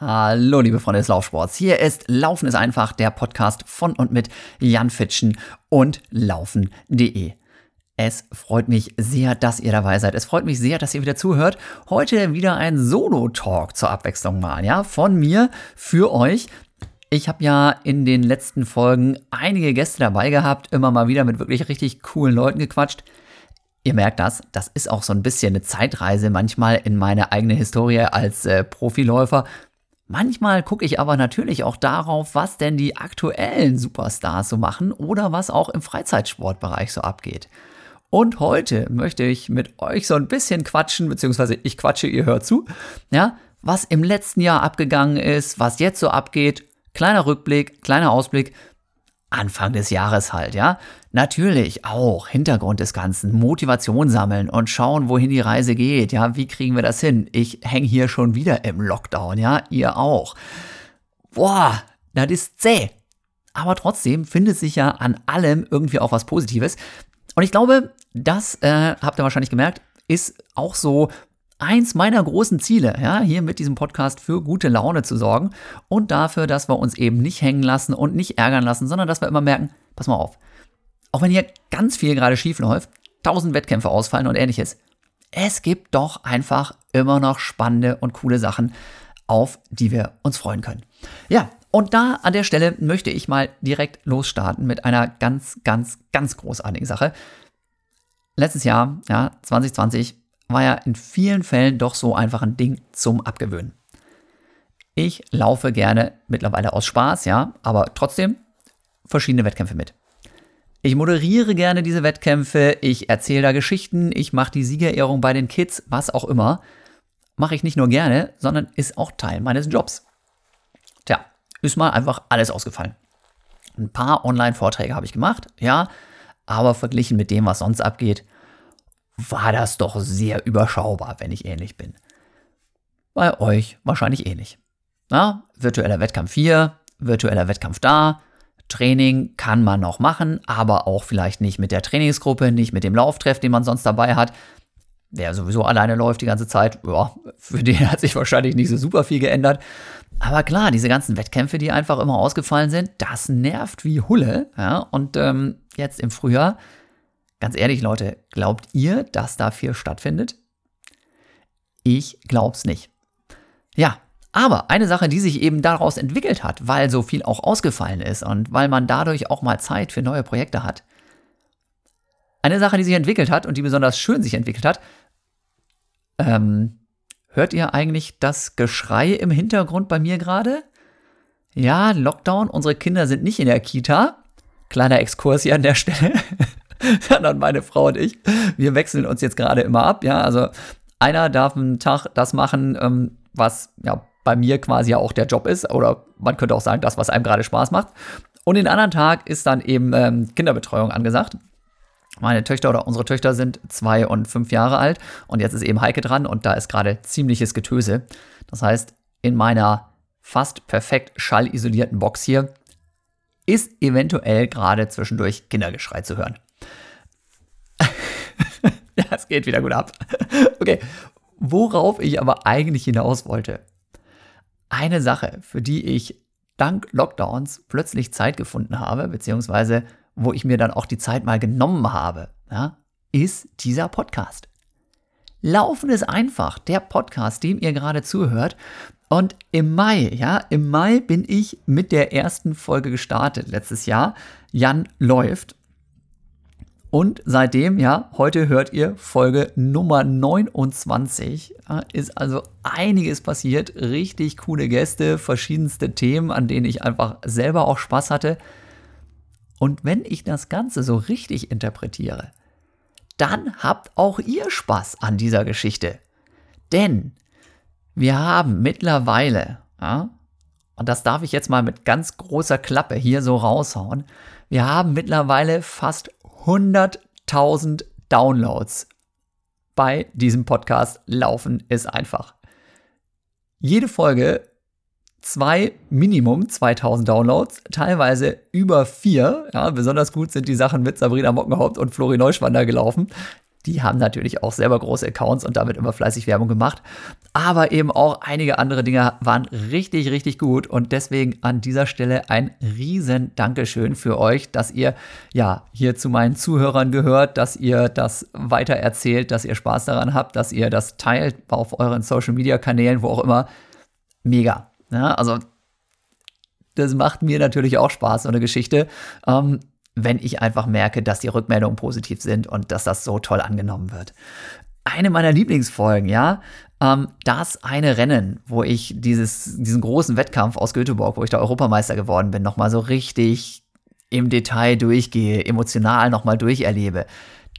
Hallo, liebe Freunde des Laufsports. Hier ist Laufen ist einfach, der Podcast von und mit Jan Fitschen und laufen.de. Es freut mich sehr, dass ihr dabei seid. Es freut mich sehr, dass ihr wieder zuhört. Heute wieder ein Solo-Talk zur Abwechslung mal, ja, von mir für euch. Ich habe ja in den letzten Folgen einige Gäste dabei gehabt, immer mal wieder mit wirklich richtig coolen Leuten gequatscht. Ihr merkt das, das ist auch so ein bisschen eine Zeitreise manchmal in meine eigene Historie als äh, Profiläufer. Manchmal gucke ich aber natürlich auch darauf, was denn die aktuellen Superstars so machen oder was auch im Freizeitsportbereich so abgeht. Und heute möchte ich mit euch so ein bisschen quatschen, beziehungsweise ich quatsche, ihr hört zu, ja, was im letzten Jahr abgegangen ist, was jetzt so abgeht. Kleiner Rückblick, kleiner Ausblick, Anfang des Jahres halt, ja. Natürlich auch Hintergrund des Ganzen, Motivation sammeln und schauen, wohin die Reise geht, ja. Wie kriegen wir das hin? Ich hänge hier schon wieder im Lockdown, ja. Ihr auch. Boah, das ist zäh. Aber trotzdem findet sich ja an allem irgendwie auch was Positives. Und ich glaube, das äh, habt ihr wahrscheinlich gemerkt, ist auch so eins meiner großen Ziele, ja, hier mit diesem Podcast für gute Laune zu sorgen und dafür, dass wir uns eben nicht hängen lassen und nicht ärgern lassen, sondern dass wir immer merken, pass mal auf, auch wenn hier ganz viel gerade schief läuft, tausend Wettkämpfe ausfallen und ähnliches, es gibt doch einfach immer noch spannende und coole Sachen, auf die wir uns freuen können. Ja, und da an der Stelle möchte ich mal direkt losstarten mit einer ganz, ganz, ganz großartigen Sache. Letztes Jahr, ja, 2020, war ja in vielen Fällen doch so einfach ein Ding zum Abgewöhnen. Ich laufe gerne mittlerweile aus Spaß, ja, aber trotzdem verschiedene Wettkämpfe mit. Ich moderiere gerne diese Wettkämpfe, ich erzähle da Geschichten, ich mache die Siegerehrung bei den Kids, was auch immer. Mache ich nicht nur gerne, sondern ist auch Teil meines Jobs. Tja, ist mal einfach alles ausgefallen. Ein paar Online-Vorträge habe ich gemacht, ja, aber verglichen mit dem, was sonst abgeht, war das doch sehr überschaubar, wenn ich ähnlich bin. Bei euch wahrscheinlich ähnlich. Na, virtueller Wettkampf hier, virtueller Wettkampf da, Training kann man noch machen, aber auch vielleicht nicht mit der Trainingsgruppe, nicht mit dem Lauftreff, den man sonst dabei hat. Wer sowieso alleine läuft die ganze Zeit, ja, für den hat sich wahrscheinlich nicht so super viel geändert. Aber klar, diese ganzen Wettkämpfe, die einfach immer ausgefallen sind, das nervt wie Hulle. Ja? Und ähm, jetzt im Frühjahr Ganz ehrlich, Leute, glaubt ihr, dass da viel stattfindet? Ich glaub's nicht. Ja, aber eine Sache, die sich eben daraus entwickelt hat, weil so viel auch ausgefallen ist und weil man dadurch auch mal Zeit für neue Projekte hat. Eine Sache, die sich entwickelt hat und die besonders schön sich entwickelt hat, ähm, hört ihr eigentlich das Geschrei im Hintergrund bei mir gerade? Ja, Lockdown, unsere Kinder sind nicht in der Kita. Kleiner Exkurs hier an der Stelle. sondern meine Frau und ich, wir wechseln uns jetzt gerade immer ab. Ja, also einer darf einen Tag das machen, ähm, was ja bei mir quasi ja auch der Job ist. Oder man könnte auch sagen, das, was einem gerade Spaß macht. Und den anderen Tag ist dann eben ähm, Kinderbetreuung angesagt. Meine Töchter oder unsere Töchter sind zwei und fünf Jahre alt und jetzt ist eben Heike dran und da ist gerade ziemliches Getöse. Das heißt, in meiner fast perfekt schallisolierten Box hier ist eventuell gerade zwischendurch Kindergeschrei zu hören. ja, es geht wieder gut ab. Okay, worauf ich aber eigentlich hinaus wollte. Eine Sache, für die ich dank Lockdowns plötzlich Zeit gefunden habe, beziehungsweise wo ich mir dann auch die Zeit mal genommen habe, ja, ist dieser Podcast. Laufen ist einfach, der Podcast, dem ihr gerade zuhört. Und im Mai, ja, im Mai bin ich mit der ersten Folge gestartet letztes Jahr. Jan läuft. Und seitdem, ja, heute hört ihr Folge Nummer 29. Ja, ist also einiges passiert. Richtig coole Gäste, verschiedenste Themen, an denen ich einfach selber auch Spaß hatte. Und wenn ich das Ganze so richtig interpretiere, dann habt auch ihr Spaß an dieser Geschichte. Denn wir haben mittlerweile, ja, und das darf ich jetzt mal mit ganz großer Klappe hier so raushauen, wir haben mittlerweile fast 100.000 Downloads bei diesem Podcast laufen ist einfach. Jede Folge zwei, Minimum 2000 Downloads, teilweise über vier. Ja, besonders gut sind die Sachen mit Sabrina Mockenhaupt und Flori Neuschwander gelaufen. Die haben natürlich auch selber große Accounts und damit immer fleißig Werbung gemacht. Aber eben auch einige andere Dinge waren richtig, richtig gut. Und deswegen an dieser Stelle ein riesen Dankeschön für euch, dass ihr ja hier zu meinen Zuhörern gehört, dass ihr das weiter erzählt, dass ihr Spaß daran habt, dass ihr das teilt auf euren Social Media Kanälen, wo auch immer. Mega. Ja, also das macht mir natürlich auch Spaß, so eine Geschichte. Ähm, wenn ich einfach merke, dass die Rückmeldungen positiv sind und dass das so toll angenommen wird. Eine meiner Lieblingsfolgen, ja, ähm, das eine Rennen, wo ich dieses, diesen großen Wettkampf aus Göteborg, wo ich da Europameister geworden bin, nochmal so richtig im Detail durchgehe, emotional nochmal durcherlebe.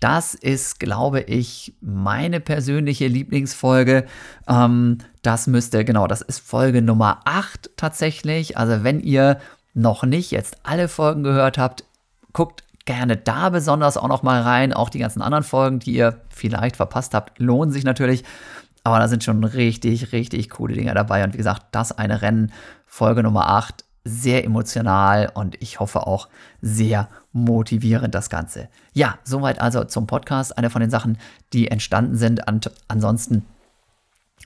Das ist, glaube ich, meine persönliche Lieblingsfolge. Ähm, das müsste, genau, das ist Folge Nummer 8 tatsächlich. Also wenn ihr noch nicht jetzt alle Folgen gehört habt, guckt gerne da besonders auch noch mal rein. Auch die ganzen anderen Folgen, die ihr vielleicht verpasst habt, lohnen sich natürlich. Aber da sind schon richtig, richtig coole Dinge dabei. Und wie gesagt, das eine Rennen, Folge Nummer 8, sehr emotional und ich hoffe auch sehr motivierend das Ganze. Ja, soweit also zum Podcast. Eine von den Sachen, die entstanden sind. Und ansonsten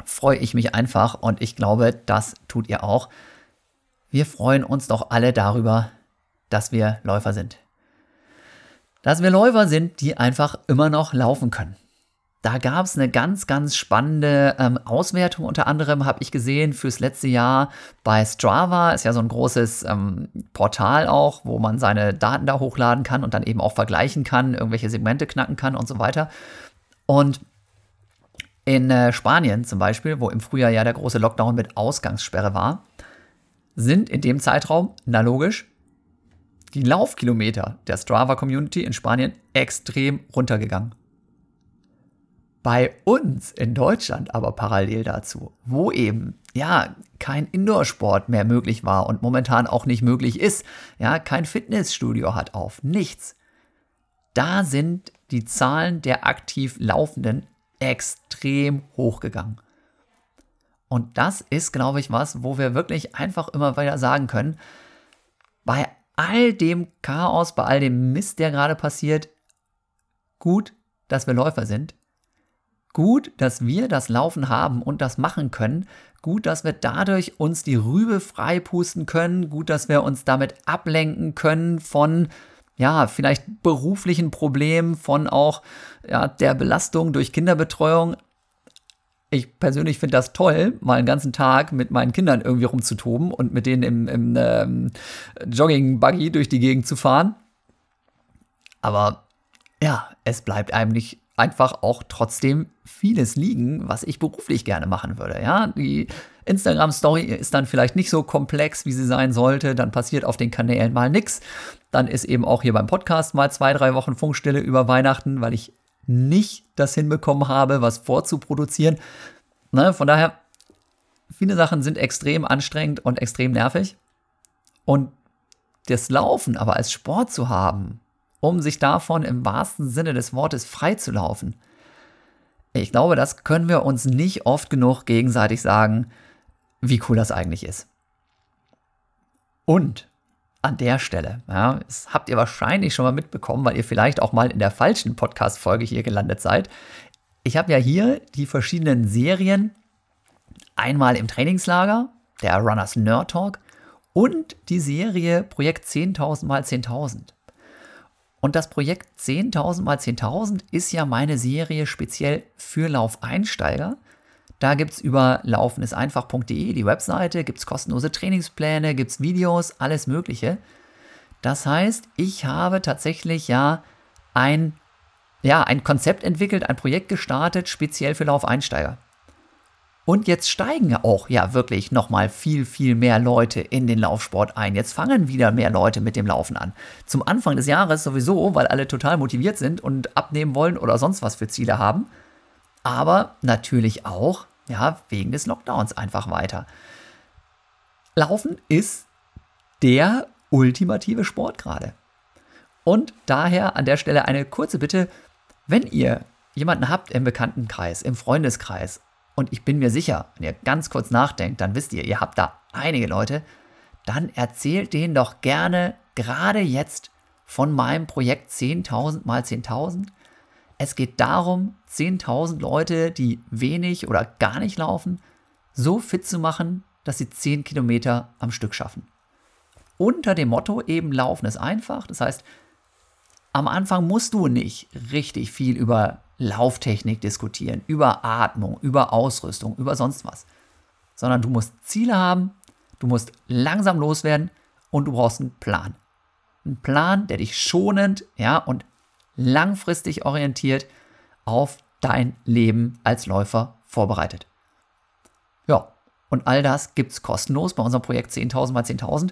freue ich mich einfach und ich glaube, das tut ihr auch. Wir freuen uns doch alle darüber, dass wir Läufer sind dass wir Läufer sind, die einfach immer noch laufen können. Da gab es eine ganz, ganz spannende ähm, Auswertung. Unter anderem habe ich gesehen fürs letzte Jahr bei Strava, ist ja so ein großes ähm, Portal auch, wo man seine Daten da hochladen kann und dann eben auch vergleichen kann, irgendwelche Segmente knacken kann und so weiter. Und in äh, Spanien zum Beispiel, wo im Frühjahr ja der große Lockdown mit Ausgangssperre war, sind in dem Zeitraum, na logisch, die Laufkilometer der Strava-Community in Spanien extrem runtergegangen. Bei uns in Deutschland aber parallel dazu, wo eben ja kein Indoor-Sport mehr möglich war und momentan auch nicht möglich ist, ja, kein Fitnessstudio hat auf, nichts. Da sind die Zahlen der aktiv Laufenden extrem hochgegangen. Und das ist, glaube ich, was, wo wir wirklich einfach immer wieder sagen können, bei all dem Chaos, bei all dem Mist, der gerade passiert, gut, dass wir Läufer sind. Gut, dass wir das Laufen haben und das machen können. Gut, dass wir dadurch uns die Rübe freipusten können. Gut, dass wir uns damit ablenken können von, ja, vielleicht beruflichen Problemen, von auch ja, der Belastung durch Kinderbetreuung ich persönlich finde das toll, mal einen ganzen Tag mit meinen Kindern irgendwie rumzutoben und mit denen im, im ähm, Jogging-Buggy durch die Gegend zu fahren. Aber ja, es bleibt eigentlich einfach auch trotzdem vieles liegen, was ich beruflich gerne machen würde. Ja, die Instagram-Story ist dann vielleicht nicht so komplex, wie sie sein sollte. Dann passiert auf den Kanälen mal nichts. Dann ist eben auch hier beim Podcast mal zwei, drei Wochen Funkstille über Weihnachten, weil ich nicht das hinbekommen habe, was vorzuproduzieren. Ne, von daher, viele Sachen sind extrem anstrengend und extrem nervig. Und das Laufen aber als Sport zu haben, um sich davon im wahrsten Sinne des Wortes frei zu laufen, ich glaube, das können wir uns nicht oft genug gegenseitig sagen, wie cool das eigentlich ist. Und an der Stelle. Ja, das habt ihr wahrscheinlich schon mal mitbekommen, weil ihr vielleicht auch mal in der falschen Podcast-Folge hier gelandet seid. Ich habe ja hier die verschiedenen Serien. Einmal im Trainingslager, der Runners Nerd Talk, und die Serie Projekt 10.000 mal 10.000. Und das Projekt 10.000 mal 10.000 ist ja meine Serie speziell für Laufeinsteiger. Da gibt es über laufeneseinfach.de die Webseite, gibt es kostenlose Trainingspläne, gibt es Videos, alles Mögliche. Das heißt, ich habe tatsächlich ja ein, ja, ein Konzept entwickelt, ein Projekt gestartet, speziell für Laufeinsteiger. Und jetzt steigen auch ja wirklich nochmal viel, viel mehr Leute in den Laufsport ein. Jetzt fangen wieder mehr Leute mit dem Laufen an. Zum Anfang des Jahres sowieso, weil alle total motiviert sind und abnehmen wollen oder sonst was für Ziele haben. Aber natürlich auch, ja, wegen des Lockdowns einfach weiter. Laufen ist der ultimative Sport gerade. Und daher an der Stelle eine kurze Bitte, wenn ihr jemanden habt im Bekanntenkreis, im Freundeskreis, und ich bin mir sicher, wenn ihr ganz kurz nachdenkt, dann wisst ihr, ihr habt da einige Leute, dann erzählt denen doch gerne gerade jetzt von meinem Projekt 10.000 mal 10.000. es geht darum, 10.000 Leute, die wenig oder gar nicht laufen, so fit zu machen, dass sie 10 Kilometer am Stück schaffen. Unter dem Motto eben Laufen ist einfach. Das heißt, am Anfang musst du nicht richtig viel über Lauftechnik diskutieren, über Atmung, über Ausrüstung, über sonst was, sondern du musst Ziele haben, du musst langsam loswerden und du brauchst einen Plan. Ein Plan, der dich schonend, ja, und langfristig orientiert auf dein Leben als Läufer vorbereitet. Ja, und all das gibt es kostenlos bei unserem Projekt 10.000 mal 10.000.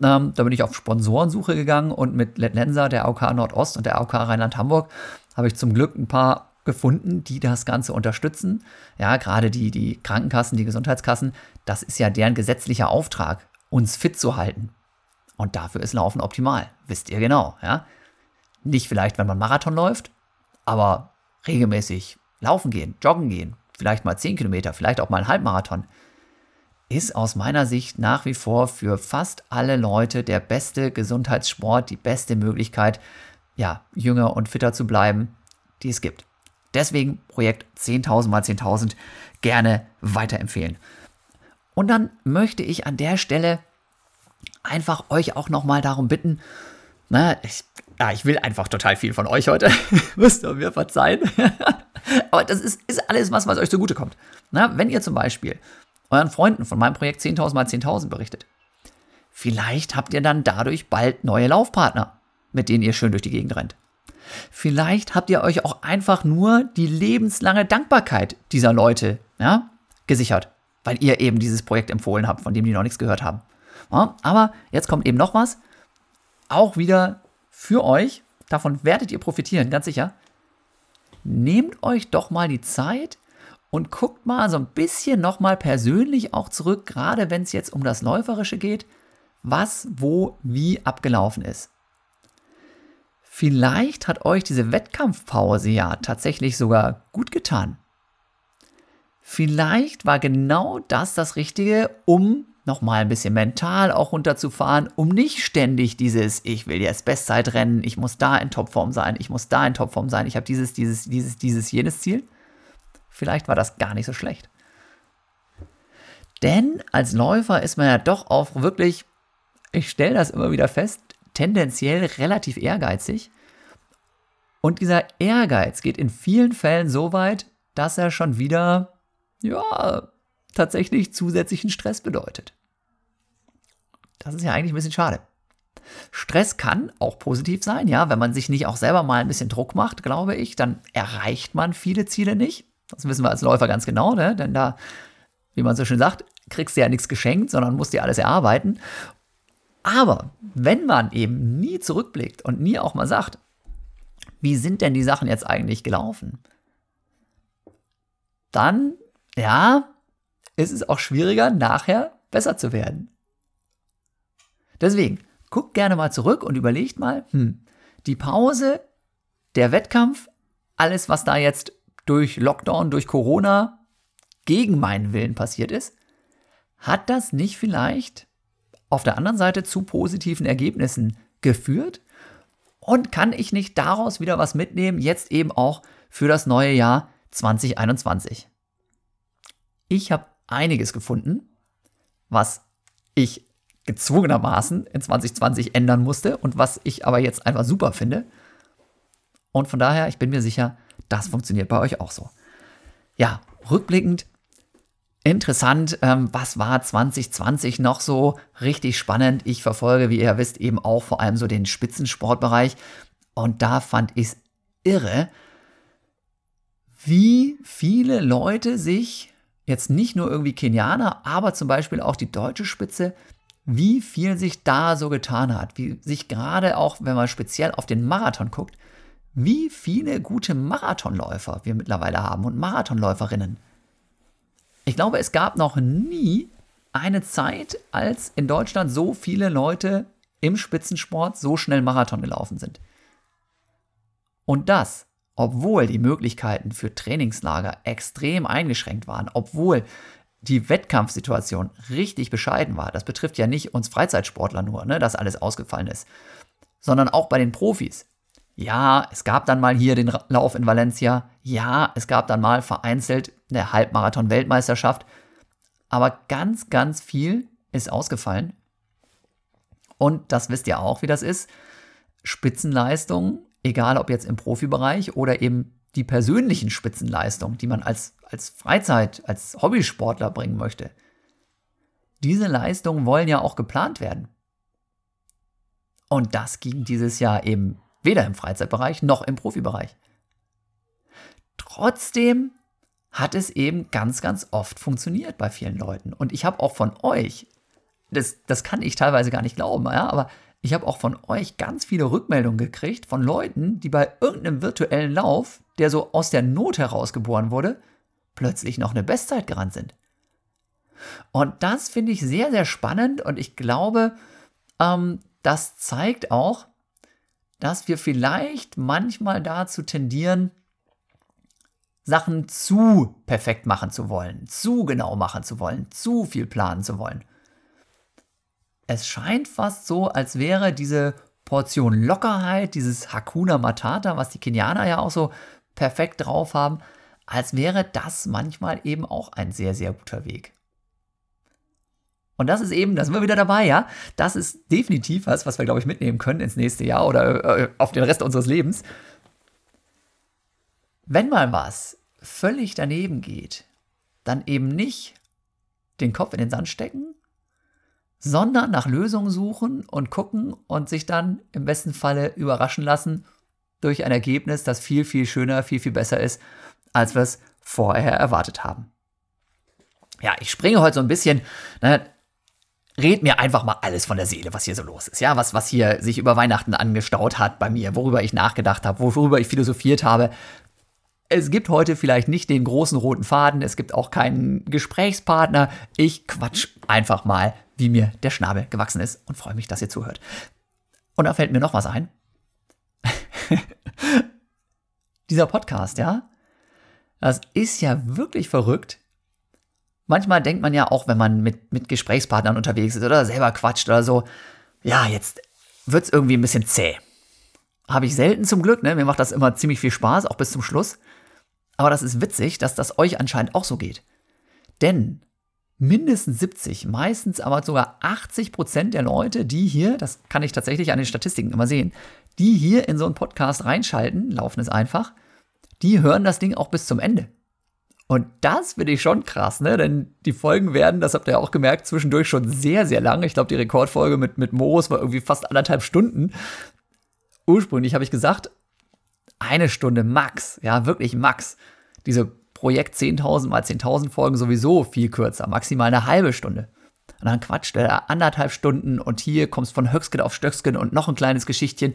Ähm, da bin ich auf Sponsorensuche gegangen und mit Letlenser, der AOK Nordost und der AOK Rheinland-Hamburg habe ich zum Glück ein paar gefunden, die das Ganze unterstützen. Ja, gerade die, die Krankenkassen, die Gesundheitskassen, das ist ja deren gesetzlicher Auftrag, uns fit zu halten. Und dafür ist Laufen optimal. Wisst ihr genau, ja? Nicht vielleicht, wenn man Marathon läuft, aber regelmäßig laufen gehen, joggen gehen, vielleicht mal 10 Kilometer, vielleicht auch mal einen Halbmarathon, ist aus meiner Sicht nach wie vor für fast alle Leute der beste Gesundheitssport, die beste Möglichkeit, ja, jünger und fitter zu bleiben, die es gibt. Deswegen Projekt 10.000 mal 10.000 gerne weiterempfehlen. Und dann möchte ich an der Stelle einfach euch auch nochmal darum bitten, na, ich, ja, ich will einfach total viel von euch heute, müsst ihr mir verzeihen. Aber das ist, ist alles was, was euch zugutekommt. Na, wenn ihr zum Beispiel euren Freunden von meinem Projekt 10.000 mal 10.000 berichtet, vielleicht habt ihr dann dadurch bald neue Laufpartner, mit denen ihr schön durch die Gegend rennt. Vielleicht habt ihr euch auch einfach nur die lebenslange Dankbarkeit dieser Leute ja, gesichert, weil ihr eben dieses Projekt empfohlen habt, von dem die noch nichts gehört haben. Ja, aber jetzt kommt eben noch was, auch wieder für euch, davon werdet ihr profitieren, ganz sicher. Nehmt euch doch mal die Zeit und guckt mal so ein bisschen nochmal persönlich auch zurück, gerade wenn es jetzt um das Läuferische geht, was, wo, wie abgelaufen ist. Vielleicht hat euch diese Wettkampfpause ja tatsächlich sogar gut getan. Vielleicht war genau das das Richtige, um nochmal ein bisschen mental auch runterzufahren, um nicht ständig dieses, ich will jetzt Bestzeit rennen, ich muss da in Topform sein, ich muss da in Topform sein, ich habe dieses, dieses, dieses, dieses, jenes Ziel. Vielleicht war das gar nicht so schlecht. Denn als Läufer ist man ja doch auch wirklich, ich stelle das immer wieder fest, tendenziell relativ ehrgeizig. Und dieser Ehrgeiz geht in vielen Fällen so weit, dass er schon wieder, ja, tatsächlich zusätzlichen Stress bedeutet. Das ist ja eigentlich ein bisschen schade. Stress kann auch positiv sein, ja, wenn man sich nicht auch selber mal ein bisschen Druck macht, glaube ich, dann erreicht man viele Ziele nicht. Das wissen wir als Läufer ganz genau, ne? denn da, wie man so schön sagt, kriegst du ja nichts geschenkt, sondern musst dir alles erarbeiten. Aber wenn man eben nie zurückblickt und nie auch mal sagt, wie sind denn die Sachen jetzt eigentlich gelaufen, dann, ja, ist es auch schwieriger, nachher besser zu werden. Deswegen, guckt gerne mal zurück und überlegt mal, hm, die Pause, der Wettkampf, alles, was da jetzt durch Lockdown, durch Corona gegen meinen Willen passiert ist, hat das nicht vielleicht auf der anderen Seite zu positiven Ergebnissen geführt? Und kann ich nicht daraus wieder was mitnehmen, jetzt eben auch für das neue Jahr 2021? Ich habe einiges gefunden, was ich gezwungenermaßen in 2020 ändern musste und was ich aber jetzt einfach super finde. Und von daher, ich bin mir sicher, das funktioniert bei euch auch so. Ja, rückblickend Interessant, ähm, was war 2020 noch so richtig spannend? Ich verfolge, wie ihr wisst, eben auch vor allem so den Spitzensportbereich. Und da fand ich es irre, wie viele Leute sich, jetzt nicht nur irgendwie Kenianer, aber zum Beispiel auch die deutsche Spitze, wie viel sich da so getan hat. Wie sich gerade auch, wenn man speziell auf den Marathon guckt, wie viele gute Marathonläufer wir mittlerweile haben und Marathonläuferinnen. Ich glaube, es gab noch nie eine Zeit, als in Deutschland so viele Leute im Spitzensport so schnell Marathon gelaufen sind. Und das, obwohl die Möglichkeiten für Trainingslager extrem eingeschränkt waren, obwohl die Wettkampfsituation richtig bescheiden war. Das betrifft ja nicht uns Freizeitsportler nur, ne, dass alles ausgefallen ist, sondern auch bei den Profis. Ja, es gab dann mal hier den Lauf in Valencia. Ja, es gab dann mal vereinzelt eine Halbmarathon-Weltmeisterschaft. Aber ganz, ganz viel ist ausgefallen. Und das wisst ihr auch, wie das ist. Spitzenleistungen, egal ob jetzt im Profibereich oder eben die persönlichen Spitzenleistungen, die man als, als Freizeit, als Hobbysportler bringen möchte. Diese Leistungen wollen ja auch geplant werden. Und das ging dieses Jahr eben weder im Freizeitbereich noch im Profibereich. Trotzdem hat es eben ganz, ganz oft funktioniert bei vielen Leuten. Und ich habe auch von euch, das, das kann ich teilweise gar nicht glauben, ja, aber ich habe auch von euch ganz viele Rückmeldungen gekriegt von Leuten, die bei irgendeinem virtuellen Lauf, der so aus der Not heraus geboren wurde, plötzlich noch eine Bestzeit gerannt sind. Und das finde ich sehr, sehr spannend und ich glaube, ähm, das zeigt auch, dass wir vielleicht manchmal dazu tendieren, Sachen zu perfekt machen zu wollen, zu genau machen zu wollen, zu viel planen zu wollen. Es scheint fast so, als wäre diese Portion Lockerheit, dieses Hakuna Matata, was die Kenianer ja auch so perfekt drauf haben, als wäre das manchmal eben auch ein sehr, sehr guter Weg. Und das ist eben, da sind wir wieder dabei, ja. Das ist definitiv was, was wir, glaube ich, mitnehmen können ins nächste Jahr oder äh, auf den Rest unseres Lebens. Wenn mal was völlig daneben geht, dann eben nicht den Kopf in den Sand stecken, sondern nach Lösungen suchen und gucken und sich dann im besten Falle überraschen lassen durch ein Ergebnis, das viel, viel schöner, viel, viel besser ist, als wir es vorher erwartet haben. Ja, ich springe heute so ein bisschen, ne, red mir einfach mal alles von der Seele, was hier so los ist. Ja, was, was hier sich über Weihnachten angestaut hat bei mir, worüber ich nachgedacht habe, worüber ich philosophiert habe. Es gibt heute vielleicht nicht den großen roten Faden, es gibt auch keinen Gesprächspartner. Ich quatsch einfach mal, wie mir der Schnabel gewachsen ist und freue mich, dass ihr zuhört. Und da fällt mir noch was ein. Dieser Podcast, ja, das ist ja wirklich verrückt. Manchmal denkt man ja auch, wenn man mit, mit Gesprächspartnern unterwegs ist oder selber quatscht oder so, ja, jetzt wird es irgendwie ein bisschen zäh. Habe ich selten zum Glück, ne? Mir macht das immer ziemlich viel Spaß, auch bis zum Schluss. Aber das ist witzig, dass das euch anscheinend auch so geht. Denn mindestens 70, meistens aber sogar 80 Prozent der Leute, die hier, das kann ich tatsächlich an den Statistiken immer sehen, die hier in so einen Podcast reinschalten, laufen es einfach, die hören das Ding auch bis zum Ende. Und das finde ich schon krass, ne? Denn die Folgen werden, das habt ihr auch gemerkt, zwischendurch schon sehr, sehr lang. Ich glaube, die Rekordfolge mit, mit Morus war irgendwie fast anderthalb Stunden. Ursprünglich habe ich gesagt, eine Stunde max, ja, wirklich max. Diese Projekt 10.000 mal 10.000 Folgen sowieso viel kürzer, maximal eine halbe Stunde. Und dann quatscht er anderthalb Stunden und hier kommst von Höcksken auf Stöcksken und noch ein kleines Geschichtchen.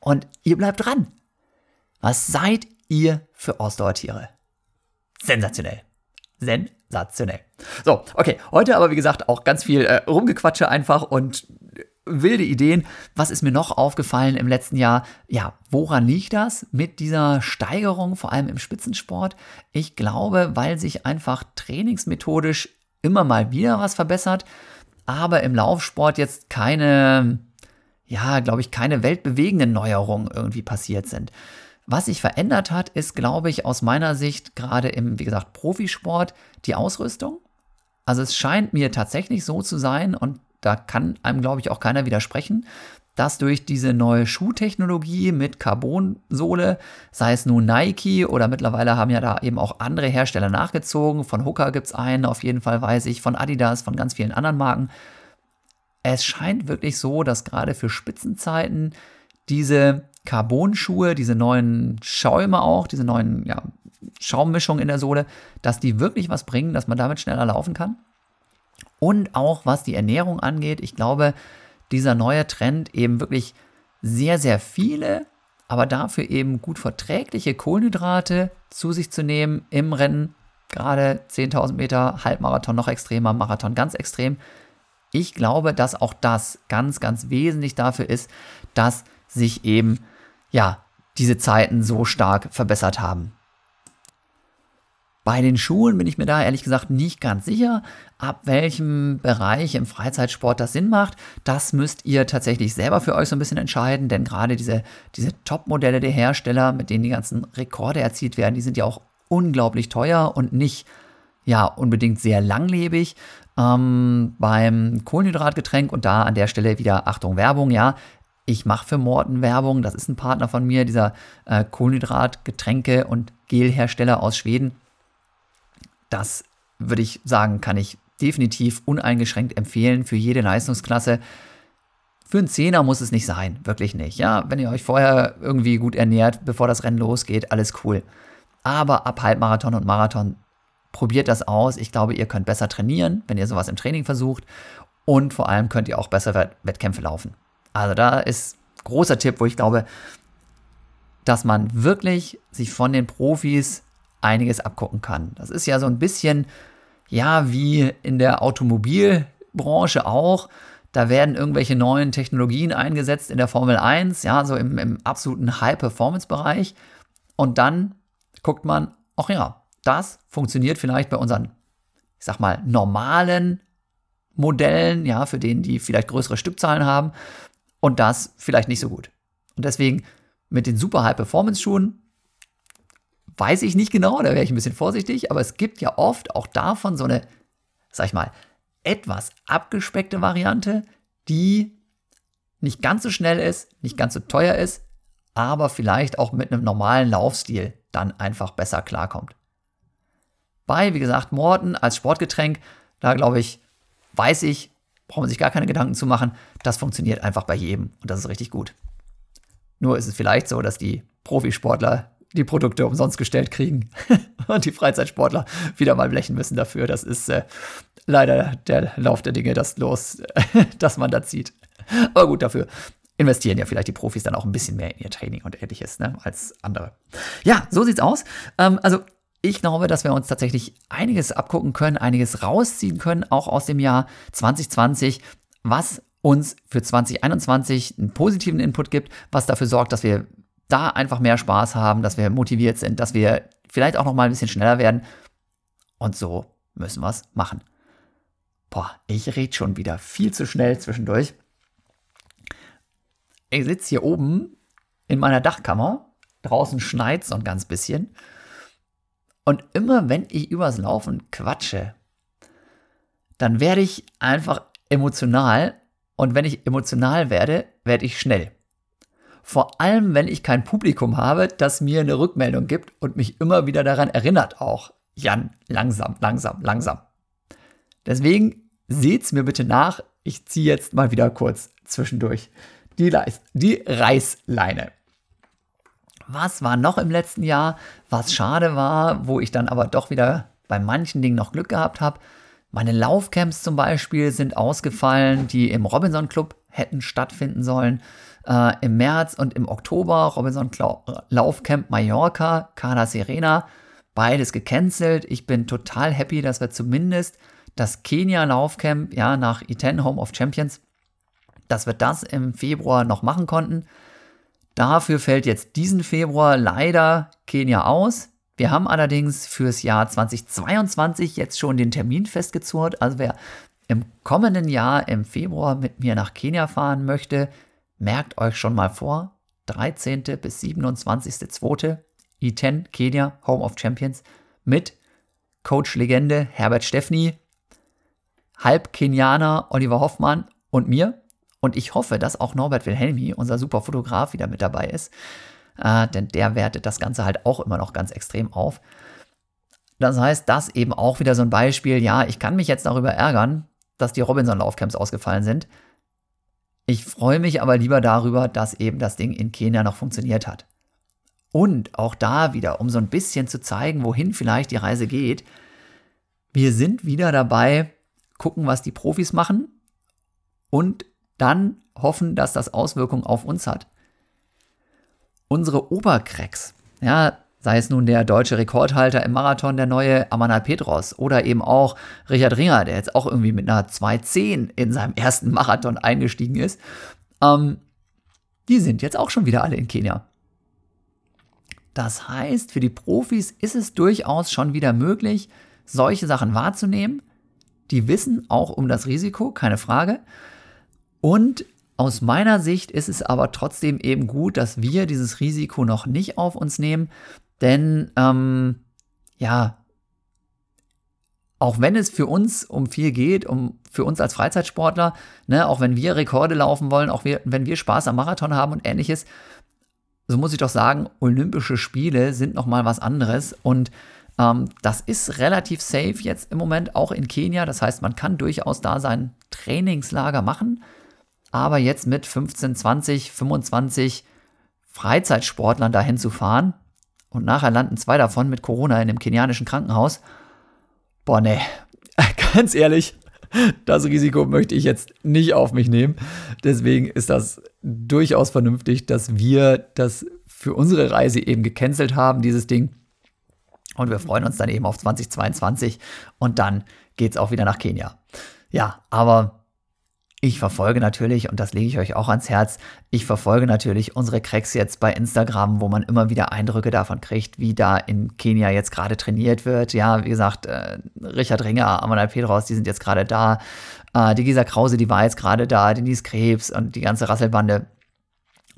Und ihr bleibt dran. Was seid ihr für Ausdauertiere? Sensationell. Sensationell. So, okay. Heute aber, wie gesagt, auch ganz viel äh, Rumgequatsche einfach und wilde Ideen. Was ist mir noch aufgefallen im letzten Jahr? Ja, woran liegt das mit dieser Steigerung, vor allem im Spitzensport? Ich glaube, weil sich einfach trainingsmethodisch immer mal wieder was verbessert, aber im Laufsport jetzt keine, ja, glaube ich, keine weltbewegenden Neuerungen irgendwie passiert sind. Was sich verändert hat, ist, glaube ich, aus meiner Sicht gerade im, wie gesagt, Profisport die Ausrüstung. Also es scheint mir tatsächlich so zu sein und da kann einem, glaube ich, auch keiner widersprechen, dass durch diese neue Schuhtechnologie mit Carbonsohle, sei es nun Nike oder mittlerweile haben ja da eben auch andere Hersteller nachgezogen, von Hooker gibt es einen, auf jeden Fall weiß ich, von Adidas, von ganz vielen anderen Marken. Es scheint wirklich so, dass gerade für Spitzenzeiten diese Carbon-Schuhe, diese neuen Schäume auch, diese neuen ja, Schaummischungen in der Sohle, dass die wirklich was bringen, dass man damit schneller laufen kann. Und auch was die Ernährung angeht, ich glaube, dieser neue Trend eben wirklich sehr, sehr viele, aber dafür eben gut verträgliche Kohlenhydrate zu sich zu nehmen im Rennen, gerade 10.000 Meter, Halbmarathon noch extremer, Marathon ganz extrem. Ich glaube, dass auch das ganz, ganz wesentlich dafür ist, dass sich eben ja, diese Zeiten so stark verbessert haben. Bei den Schuhen bin ich mir da ehrlich gesagt nicht ganz sicher, ab welchem Bereich im Freizeitsport das Sinn macht. Das müsst ihr tatsächlich selber für euch so ein bisschen entscheiden, denn gerade diese, diese Top-Modelle der Hersteller, mit denen die ganzen Rekorde erzielt werden, die sind ja auch unglaublich teuer und nicht ja unbedingt sehr langlebig. Ähm, beim Kohlenhydratgetränk und da an der Stelle wieder Achtung Werbung, ja. Ich mache für Morten Werbung, das ist ein Partner von mir, dieser äh, Kohlenhydratgetränke und Gelhersteller aus Schweden das würde ich sagen, kann ich definitiv uneingeschränkt empfehlen für jede Leistungsklasse. Für einen Zehner muss es nicht sein, wirklich nicht. Ja, wenn ihr euch vorher irgendwie gut ernährt, bevor das Rennen losgeht, alles cool. Aber ab Halbmarathon und Marathon probiert das aus. Ich glaube, ihr könnt besser trainieren, wenn ihr sowas im Training versucht. Und vor allem könnt ihr auch besser Wettkämpfe laufen. Also da ist großer Tipp, wo ich glaube, dass man wirklich sich von den Profis einiges abgucken kann. Das ist ja so ein bisschen, ja, wie in der Automobilbranche auch. Da werden irgendwelche neuen Technologien eingesetzt in der Formel 1, ja, so im, im absoluten High-Performance-Bereich. Und dann guckt man, ach ja, das funktioniert vielleicht bei unseren, ich sag mal, normalen Modellen, ja, für denen die vielleicht größere Stückzahlen haben. Und das vielleicht nicht so gut. Und deswegen mit den super High-Performance-Schuhen weiß ich nicht genau, da wäre ich ein bisschen vorsichtig, aber es gibt ja oft auch davon so eine, sag ich mal, etwas abgespeckte Variante, die nicht ganz so schnell ist, nicht ganz so teuer ist, aber vielleicht auch mit einem normalen Laufstil dann einfach besser klarkommt. Bei, wie gesagt, Morten als Sportgetränk, da glaube ich, weiß ich, braucht man sich gar keine Gedanken zu machen, das funktioniert einfach bei jedem und das ist richtig gut. Nur ist es vielleicht so, dass die Profisportler die Produkte umsonst gestellt kriegen und die Freizeitsportler wieder mal blechen müssen dafür. Das ist äh, leider der Lauf der Dinge, das Los, das man da zieht. Aber gut, dafür investieren ja vielleicht die Profis dann auch ein bisschen mehr in ihr Training und ähnliches ne, als andere. Ja, so sieht's aus. Ähm, also ich glaube, dass wir uns tatsächlich einiges abgucken können, einiges rausziehen können, auch aus dem Jahr 2020, was uns für 2021 einen positiven Input gibt, was dafür sorgt, dass wir da einfach mehr Spaß haben, dass wir motiviert sind, dass wir vielleicht auch noch mal ein bisschen schneller werden. Und so müssen wir es machen. Boah, ich rede schon wieder viel zu schnell zwischendurch. Ich sitze hier oben in meiner Dachkammer. Draußen schneit so ein ganz bisschen. Und immer wenn ich übers Laufen quatsche, dann werde ich einfach emotional. Und wenn ich emotional werde, werde ich schnell. Vor allem, wenn ich kein Publikum habe, das mir eine Rückmeldung gibt und mich immer wieder daran erinnert auch. Jan, langsam, langsam, langsam. Deswegen seht's mir bitte nach. Ich ziehe jetzt mal wieder kurz zwischendurch die, Leis die Reißleine. Was war noch im letzten Jahr, was schade war, wo ich dann aber doch wieder bei manchen Dingen noch Glück gehabt habe? Meine Laufcamps zum Beispiel sind ausgefallen, die im Robinson Club hätten stattfinden sollen. Äh, Im März und im Oktober Robinson Laufcamp Mallorca, Cana Serena, beides gecancelt. Ich bin total happy, dass wir zumindest das Kenia Laufcamp, ja, nach E10 Home of Champions, dass wir das im Februar noch machen konnten. Dafür fällt jetzt diesen Februar leider Kenia aus. Wir haben allerdings fürs Jahr 2022 jetzt schon den Termin festgezurrt. Also wer im kommenden Jahr im Februar mit mir nach Kenia fahren möchte, merkt euch schon mal vor, 13. bis 27.2. E10 Kenia Home of Champions mit Coach-Legende Herbert Steffni, Halb-Kenianer Oliver Hoffmann und mir. Und ich hoffe, dass auch Norbert Wilhelmi, unser super Fotograf, wieder mit dabei ist. Äh, denn der wertet das Ganze halt auch immer noch ganz extrem auf. Das heißt, das eben auch wieder so ein Beispiel. Ja, ich kann mich jetzt darüber ärgern, dass die Robinson-Laufcamps ausgefallen sind. Ich freue mich aber lieber darüber, dass eben das Ding in Kenia noch funktioniert hat. Und auch da wieder, um so ein bisschen zu zeigen, wohin vielleicht die Reise geht, wir sind wieder dabei, gucken, was die Profis machen und dann hoffen, dass das Auswirkungen auf uns hat. Unsere Obercracks, ja, Sei es nun der deutsche Rekordhalter im Marathon, der neue Amanal Petros oder eben auch Richard Ringer, der jetzt auch irgendwie mit einer 2.10 in seinem ersten Marathon eingestiegen ist. Ähm, die sind jetzt auch schon wieder alle in Kenia. Das heißt, für die Profis ist es durchaus schon wieder möglich, solche Sachen wahrzunehmen. Die wissen auch um das Risiko, keine Frage. Und aus meiner Sicht ist es aber trotzdem eben gut, dass wir dieses Risiko noch nicht auf uns nehmen, denn ähm, ja, auch wenn es für uns um viel geht, um für uns als Freizeitsportler, ne, auch wenn wir Rekorde laufen wollen, auch wir, wenn wir Spaß am Marathon haben und ähnliches, so muss ich doch sagen, Olympische Spiele sind noch mal was anderes und ähm, das ist relativ safe jetzt im Moment auch in Kenia. Das heißt, man kann durchaus da sein Trainingslager machen, aber jetzt mit 15, 20, 25 Freizeitsportlern dahin zu fahren und nachher landen zwei davon mit Corona in dem kenianischen Krankenhaus boah, nee, ganz ehrlich, das Risiko möchte ich jetzt nicht auf mich nehmen. Deswegen ist das durchaus vernünftig, dass wir das für unsere Reise eben gecancelt haben, dieses Ding. Und wir freuen uns dann eben auf 2022 und dann geht es auch wieder nach Kenia. Ja, aber ich verfolge natürlich, und das lege ich euch auch ans Herz, ich verfolge natürlich unsere Cracks jetzt bei Instagram, wo man immer wieder Eindrücke davon kriegt, wie da in Kenia jetzt gerade trainiert wird. Ja, wie gesagt, äh, Richard Ringer, Amanal Pedros, die sind jetzt gerade da. Äh, die Gisa Krause, die war jetzt gerade da. Denise Krebs und die ganze Rasselbande.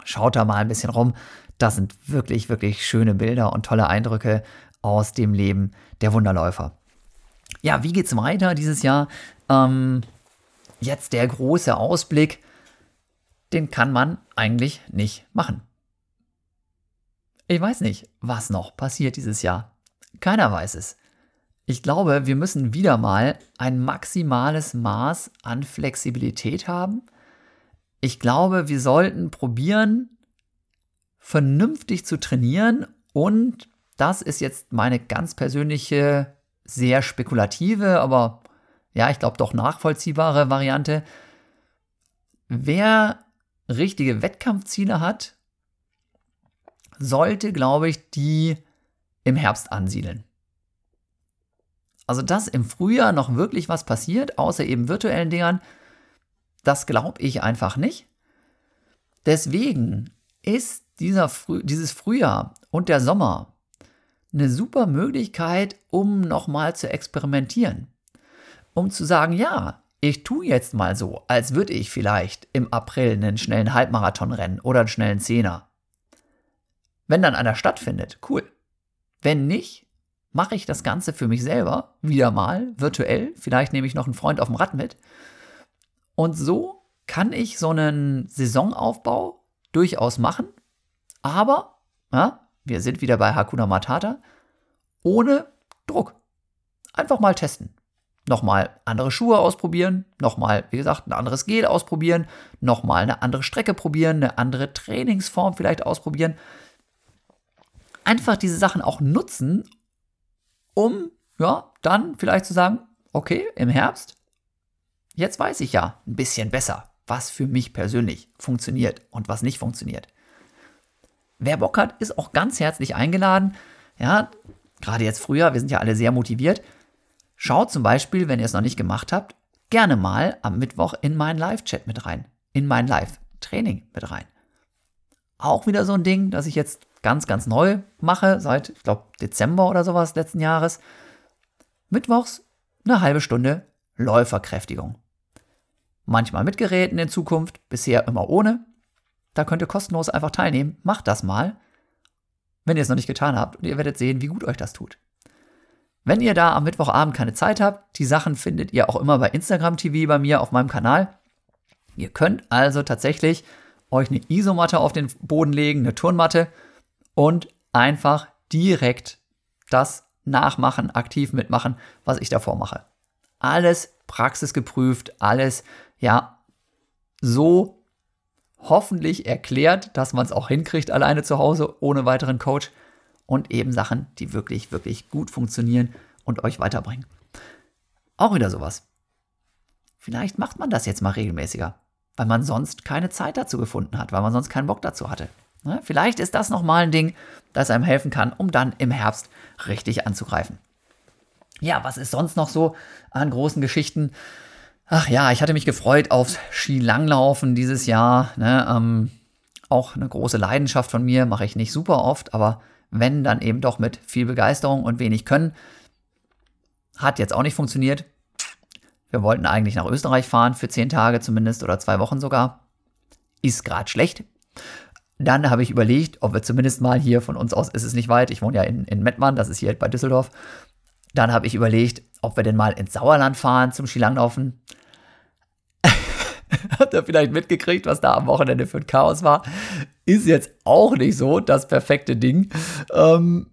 Schaut da mal ein bisschen rum. Das sind wirklich, wirklich schöne Bilder und tolle Eindrücke aus dem Leben der Wunderläufer. Ja, wie geht's weiter dieses Jahr? Ähm, jetzt der große Ausblick, den kann man eigentlich nicht machen. Ich weiß nicht, was noch passiert dieses Jahr. Keiner weiß es. Ich glaube, wir müssen wieder mal ein maximales Maß an Flexibilität haben. Ich glaube, wir sollten probieren, vernünftig zu trainieren und das ist jetzt meine ganz persönliche, sehr spekulative, aber ja, ich glaube doch nachvollziehbare Variante. Wer richtige Wettkampfziele hat, sollte, glaube ich, die im Herbst ansiedeln. Also, dass im Frühjahr noch wirklich was passiert, außer eben virtuellen Dingern, das glaube ich einfach nicht. Deswegen ist dieser Früh dieses Frühjahr und der Sommer eine super Möglichkeit, um nochmal zu experimentieren um zu sagen, ja, ich tue jetzt mal so, als würde ich vielleicht im April einen schnellen Halbmarathon rennen oder einen schnellen Zehner. Wenn dann einer stattfindet, cool. Wenn nicht, mache ich das Ganze für mich selber, wieder mal, virtuell. Vielleicht nehme ich noch einen Freund auf dem Rad mit. Und so kann ich so einen Saisonaufbau durchaus machen. Aber, ja, wir sind wieder bei Hakuna Matata, ohne Druck. Einfach mal testen nochmal andere Schuhe ausprobieren, nochmal, wie gesagt, ein anderes Gel ausprobieren, nochmal eine andere Strecke probieren, eine andere Trainingsform vielleicht ausprobieren. Einfach diese Sachen auch nutzen, um ja, dann vielleicht zu sagen, okay, im Herbst, jetzt weiß ich ja ein bisschen besser, was für mich persönlich funktioniert und was nicht funktioniert. Wer Bock hat, ist auch ganz herzlich eingeladen. Ja, gerade jetzt früher, wir sind ja alle sehr motiviert, Schaut zum Beispiel, wenn ihr es noch nicht gemacht habt, gerne mal am Mittwoch in meinen Live-Chat mit rein, in mein Live-Training mit rein. Auch wieder so ein Ding, das ich jetzt ganz, ganz neu mache, seit, ich glaube, Dezember oder sowas letzten Jahres. Mittwochs eine halbe Stunde Läuferkräftigung. Manchmal mit Geräten in Zukunft, bisher immer ohne. Da könnt ihr kostenlos einfach teilnehmen. Macht das mal, wenn ihr es noch nicht getan habt und ihr werdet sehen, wie gut euch das tut. Wenn ihr da am Mittwochabend keine Zeit habt, die Sachen findet ihr auch immer bei Instagram TV bei mir auf meinem Kanal. Ihr könnt also tatsächlich euch eine Isomatte auf den Boden legen, eine Turnmatte und einfach direkt das nachmachen, aktiv mitmachen, was ich davor mache. Alles praxisgeprüft, alles ja so hoffentlich erklärt, dass man es auch hinkriegt alleine zu Hause ohne weiteren Coach und eben Sachen, die wirklich, wirklich gut funktionieren und euch weiterbringen. Auch wieder sowas. Vielleicht macht man das jetzt mal regelmäßiger, weil man sonst keine Zeit dazu gefunden hat, weil man sonst keinen Bock dazu hatte. Ne? Vielleicht ist das nochmal ein Ding, das einem helfen kann, um dann im Herbst richtig anzugreifen. Ja, was ist sonst noch so an großen Geschichten? Ach ja, ich hatte mich gefreut aufs Skilanglaufen dieses Jahr. Ne? Ähm, auch eine große Leidenschaft von mir, mache ich nicht super oft, aber wenn dann eben doch mit viel Begeisterung und wenig Können. Hat jetzt auch nicht funktioniert. Wir wollten eigentlich nach Österreich fahren, für zehn Tage zumindest oder zwei Wochen sogar. Ist gerade schlecht. Dann habe ich überlegt, ob wir zumindest mal hier von uns aus, ist es nicht weit, ich wohne ja in, in Mettmann, das ist hier bei Düsseldorf. Dann habe ich überlegt, ob wir denn mal ins Sauerland fahren zum Skilanglaufen. Habt ihr vielleicht mitgekriegt, was da am Wochenende für ein Chaos war? Ist jetzt auch nicht so das perfekte Ding. Ähm,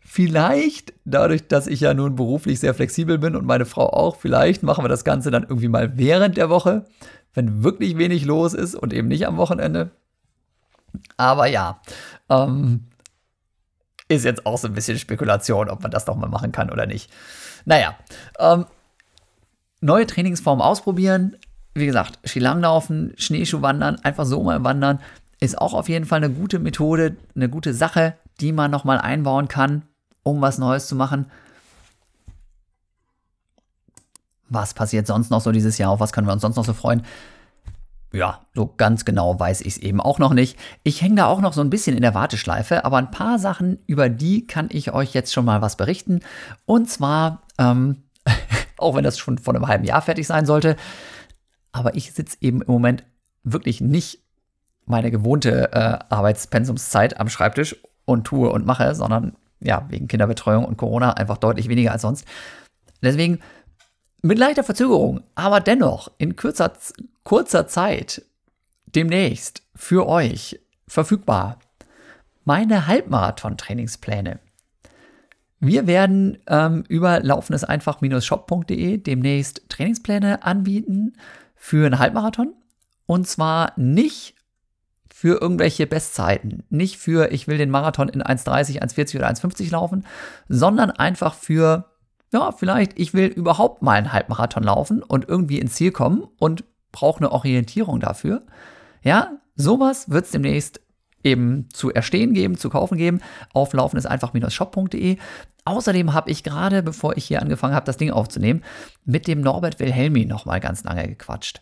vielleicht, dadurch, dass ich ja nun beruflich sehr flexibel bin und meine Frau auch, vielleicht machen wir das Ganze dann irgendwie mal während der Woche, wenn wirklich wenig los ist und eben nicht am Wochenende. Aber ja, ähm, ist jetzt auch so ein bisschen Spekulation, ob man das doch mal machen kann oder nicht. Naja, ähm, neue Trainingsformen ausprobieren. Wie gesagt, Skilanglaufen, Schneeschuhwandern, einfach so mal wandern, ist auch auf jeden Fall eine gute Methode, eine gute Sache, die man nochmal einbauen kann, um was Neues zu machen. Was passiert sonst noch so dieses Jahr? Auf was können wir uns sonst noch so freuen? ja, so ganz genau weiß ich es eben auch noch nicht. Ich hänge da auch noch so ein bisschen in der Warteschleife, aber ein paar Sachen, über die kann ich euch jetzt schon mal was berichten. Und zwar, ähm, auch wenn das schon vor einem halben Jahr fertig sein sollte, aber ich sitze eben im Moment wirklich nicht meine gewohnte äh, Arbeitspensumszeit am Schreibtisch und tue und mache, sondern ja, wegen Kinderbetreuung und Corona einfach deutlich weniger als sonst. Deswegen mit leichter Verzögerung, aber dennoch in kürzer, kurzer Zeit demnächst für euch verfügbar meine Halbmarathon-Trainingspläne. Wir werden ähm, über laufendeseinfach-shop.de demnächst Trainingspläne anbieten für einen Halbmarathon. Und zwar nicht für irgendwelche Bestzeiten, nicht für ich will den Marathon in 1,30, 1,40 oder 1,50 laufen, sondern einfach für ja, vielleicht, ich will überhaupt mal einen Halbmarathon laufen und irgendwie ins Ziel kommen und brauche eine Orientierung dafür. Ja, sowas wird es demnächst eben zu erstehen geben, zu kaufen geben auf laufendeseinfach-shop.de. Außerdem habe ich gerade, bevor ich hier angefangen habe, das Ding aufzunehmen, mit dem Norbert Wilhelmi nochmal ganz lange gequatscht.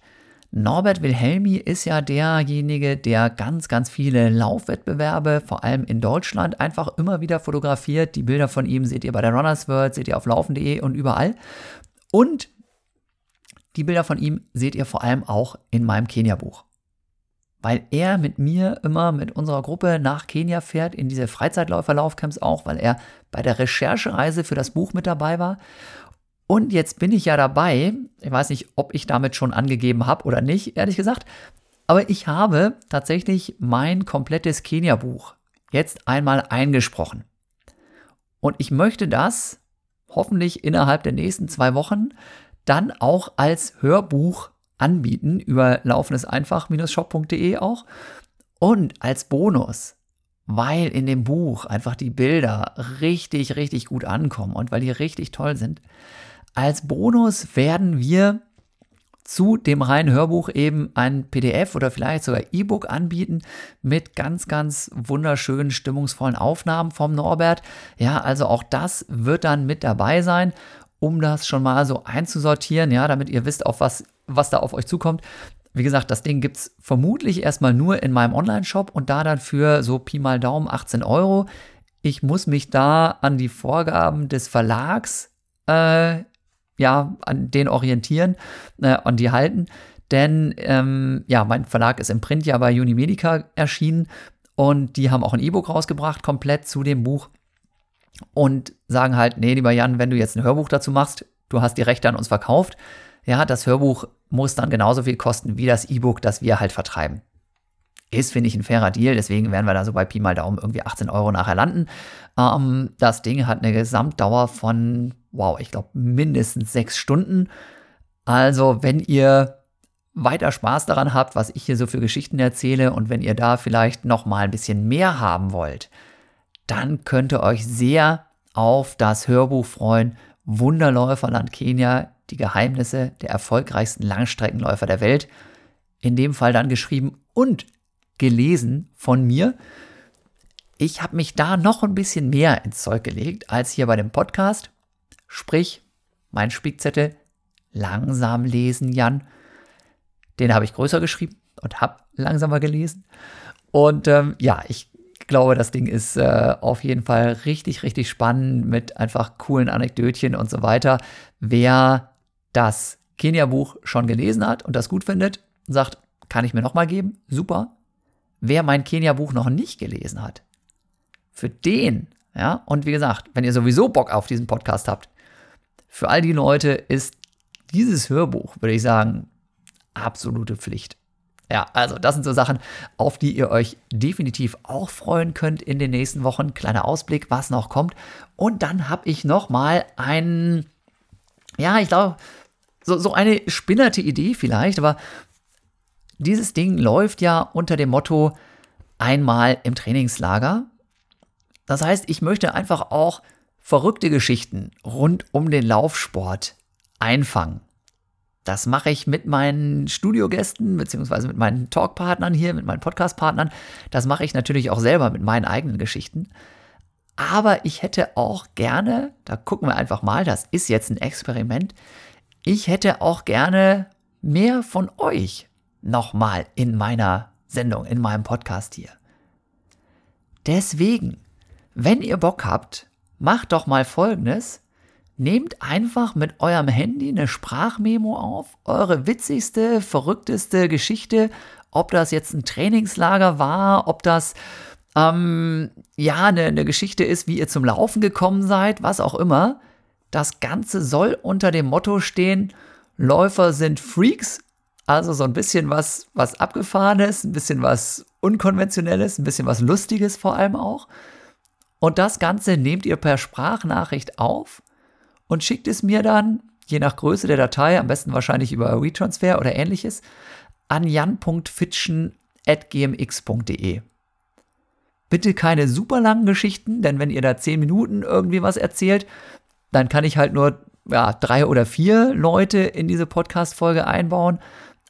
Norbert Wilhelmi ist ja derjenige, der ganz, ganz viele Laufwettbewerbe, vor allem in Deutschland, einfach immer wieder fotografiert. Die Bilder von ihm seht ihr bei der Runners World, seht ihr auf laufen.de und überall. Und die Bilder von ihm seht ihr vor allem auch in meinem Kenia-Buch. Weil er mit mir immer mit unserer Gruppe nach Kenia fährt, in diese Freizeitläufer-Laufcamps auch, weil er bei der Recherchereise für das Buch mit dabei war. Und jetzt bin ich ja dabei, ich weiß nicht, ob ich damit schon angegeben habe oder nicht, ehrlich gesagt, aber ich habe tatsächlich mein komplettes Kenia-Buch jetzt einmal eingesprochen. Und ich möchte das hoffentlich innerhalb der nächsten zwei Wochen dann auch als Hörbuch anbieten über laufendeseinfach-shop.de auch. Und als Bonus, weil in dem Buch einfach die Bilder richtig, richtig gut ankommen und weil die richtig toll sind, als Bonus werden wir zu dem reinen Hörbuch eben ein PDF oder vielleicht sogar E-Book anbieten mit ganz, ganz wunderschönen, stimmungsvollen Aufnahmen vom Norbert. Ja, also auch das wird dann mit dabei sein, um das schon mal so einzusortieren, ja, damit ihr wisst, auf was, was da auf euch zukommt. Wie gesagt, das Ding gibt es vermutlich erstmal nur in meinem Online-Shop und da dann für so Pi mal Daumen 18 Euro. Ich muss mich da an die Vorgaben des Verlags äh, ja, an den orientieren, äh, an die halten. Denn ähm, ja, mein Verlag ist im Print ja bei Unimedica erschienen und die haben auch ein E-Book rausgebracht, komplett zu dem Buch. Und sagen halt, nee, lieber Jan, wenn du jetzt ein Hörbuch dazu machst, du hast die Rechte an uns verkauft, ja, das Hörbuch muss dann genauso viel kosten wie das E-Book, das wir halt vertreiben. Ist, finde ich, ein fairer Deal, deswegen werden wir da so bei Pi mal Daumen irgendwie 18 Euro nachher landen. Ähm, das Ding hat eine Gesamtdauer von wow, ich glaube mindestens sechs Stunden. Also wenn ihr weiter Spaß daran habt, was ich hier so für Geschichten erzähle und wenn ihr da vielleicht noch mal ein bisschen mehr haben wollt, dann könnt ihr euch sehr auf das Hörbuch freuen Wunderläuferland Kenia, die Geheimnisse der erfolgreichsten Langstreckenläufer der Welt. In dem Fall dann geschrieben und gelesen von mir. Ich habe mich da noch ein bisschen mehr ins Zeug gelegt als hier bei dem Podcast. Sprich, mein Spickzettel langsam lesen, Jan. Den habe ich größer geschrieben und habe langsamer gelesen. Und ähm, ja, ich glaube, das Ding ist äh, auf jeden Fall richtig, richtig spannend mit einfach coolen Anekdötchen und so weiter. Wer das Kenia-Buch schon gelesen hat und das gut findet, sagt, kann ich mir nochmal geben? Super. Wer mein Kenia-Buch noch nicht gelesen hat, für den, ja, und wie gesagt, wenn ihr sowieso Bock auf diesen Podcast habt, für all die Leute ist dieses Hörbuch, würde ich sagen, absolute Pflicht. Ja, also das sind so Sachen, auf die ihr euch definitiv auch freuen könnt in den nächsten Wochen. Kleiner Ausblick, was noch kommt. Und dann habe ich noch mal einen, ja, ich glaube, so, so eine spinnerte Idee vielleicht, aber dieses Ding läuft ja unter dem Motto einmal im Trainingslager. Das heißt, ich möchte einfach auch verrückte Geschichten rund um den Laufsport einfangen. Das mache ich mit meinen Studiogästen, beziehungsweise mit meinen Talkpartnern hier, mit meinen Podcastpartnern. Das mache ich natürlich auch selber mit meinen eigenen Geschichten. Aber ich hätte auch gerne, da gucken wir einfach mal, das ist jetzt ein Experiment, ich hätte auch gerne mehr von euch nochmal in meiner Sendung, in meinem Podcast hier. Deswegen, wenn ihr Bock habt, macht doch mal Folgendes. Nehmt einfach mit eurem Handy eine Sprachmemo auf, eure witzigste, verrückteste Geschichte, ob das jetzt ein Trainingslager war, ob das ähm, ja eine, eine Geschichte ist, wie ihr zum Laufen gekommen seid, was auch immer. Das Ganze soll unter dem Motto stehen, Läufer sind Freaks, also so ein bisschen was, was abgefahrenes, ein bisschen was unkonventionelles, ein bisschen was lustiges vor allem auch. Und das Ganze nehmt ihr per Sprachnachricht auf und schickt es mir dann, je nach Größe der Datei, am besten wahrscheinlich über WeTransfer oder ähnliches, an jan.fitschen.gmx.de. Bitte keine super langen Geschichten, denn wenn ihr da zehn Minuten irgendwie was erzählt, dann kann ich halt nur ja, drei oder vier Leute in diese Podcast-Folge einbauen.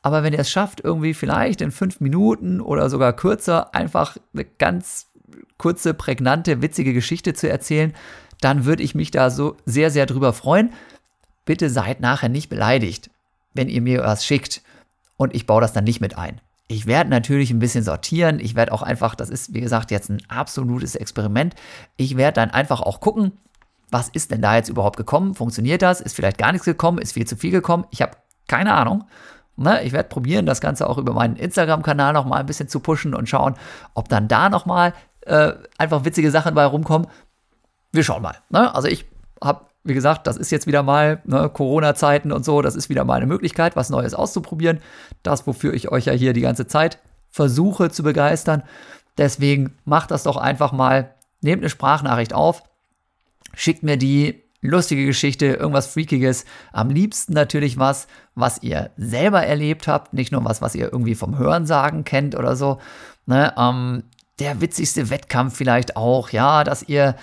Aber wenn ihr es schafft, irgendwie vielleicht in fünf Minuten oder sogar kürzer einfach eine ganz kurze, prägnante, witzige Geschichte zu erzählen, dann würde ich mich da so sehr, sehr drüber freuen. Bitte seid nachher nicht beleidigt, wenn ihr mir was schickt und ich baue das dann nicht mit ein. Ich werde natürlich ein bisschen sortieren. Ich werde auch einfach, das ist wie gesagt jetzt ein absolutes Experiment. Ich werde dann einfach auch gucken, was ist denn da jetzt überhaupt gekommen? Funktioniert das? Ist vielleicht gar nichts gekommen? Ist viel zu viel gekommen? Ich habe keine Ahnung. Ne, ich werde probieren, das Ganze auch über meinen Instagram-Kanal noch mal ein bisschen zu pushen und schauen, ob dann da noch mal äh, einfach witzige Sachen bei rumkommen wir schauen mal. Ne? Also ich habe, wie gesagt, das ist jetzt wieder mal ne, Corona-Zeiten und so, das ist wieder mal eine Möglichkeit, was Neues auszuprobieren. Das, wofür ich euch ja hier die ganze Zeit versuche zu begeistern. Deswegen macht das doch einfach mal, nehmt eine Sprachnachricht auf, schickt mir die lustige Geschichte, irgendwas Freakiges. Am liebsten natürlich was, was ihr selber erlebt habt, nicht nur was, was ihr irgendwie vom Hörensagen kennt oder so. Ne, ähm, der witzigste Wettkampf vielleicht auch, ja, dass ihr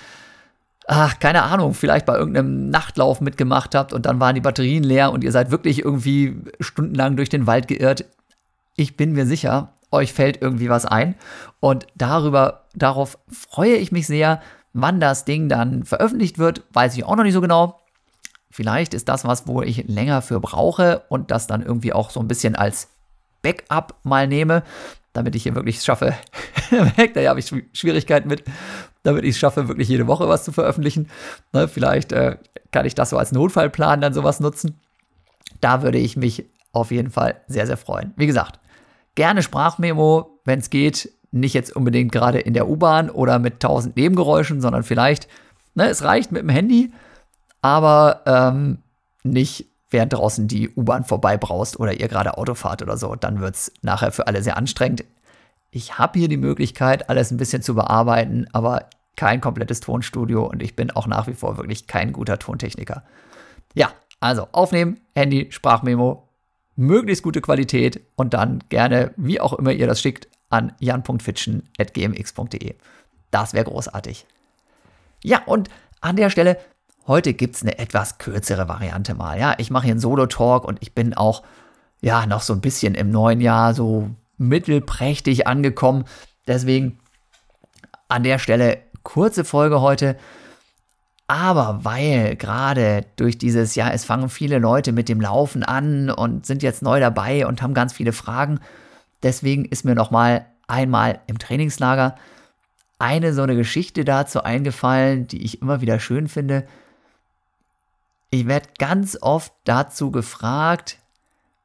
ach, keine Ahnung, vielleicht bei irgendeinem Nachtlauf mitgemacht habt und dann waren die Batterien leer und ihr seid wirklich irgendwie stundenlang durch den Wald geirrt. Ich bin mir sicher, euch fällt irgendwie was ein. Und darüber, darauf freue ich mich sehr. Wann das Ding dann veröffentlicht wird, weiß ich auch noch nicht so genau. Vielleicht ist das was, wo ich länger für brauche und das dann irgendwie auch so ein bisschen als Backup mal nehme, damit ich hier wirklich schaffe. da habe ich Schwierigkeiten mit damit ich es schaffe, wirklich jede Woche was zu veröffentlichen. Ne, vielleicht äh, kann ich das so als Notfallplan dann sowas nutzen. Da würde ich mich auf jeden Fall sehr, sehr freuen. Wie gesagt, gerne Sprachmemo, wenn es geht. Nicht jetzt unbedingt gerade in der U-Bahn oder mit tausend Nebengeräuschen, sondern vielleicht, ne, es reicht mit dem Handy, aber ähm, nicht während draußen die U-Bahn vorbeibraust oder ihr gerade Auto fahrt oder so. Dann wird es nachher für alle sehr anstrengend ich habe hier die Möglichkeit, alles ein bisschen zu bearbeiten, aber kein komplettes Tonstudio und ich bin auch nach wie vor wirklich kein guter Tontechniker. Ja, also aufnehmen, Handy, Sprachmemo, möglichst gute Qualität und dann gerne, wie auch immer ihr das schickt, an jan.fitschen.gmx.de. Das wäre großartig. Ja, und an der Stelle, heute gibt es eine etwas kürzere Variante mal. Ja, ich mache hier einen Solo-Talk und ich bin auch, ja, noch so ein bisschen im neuen Jahr so mittelprächtig angekommen. Deswegen an der Stelle kurze Folge heute. Aber weil gerade durch dieses Jahr, es fangen viele Leute mit dem Laufen an und sind jetzt neu dabei und haben ganz viele Fragen. Deswegen ist mir nochmal einmal im Trainingslager, eine so eine Geschichte dazu eingefallen, die ich immer wieder schön finde. Ich werde ganz oft dazu gefragt,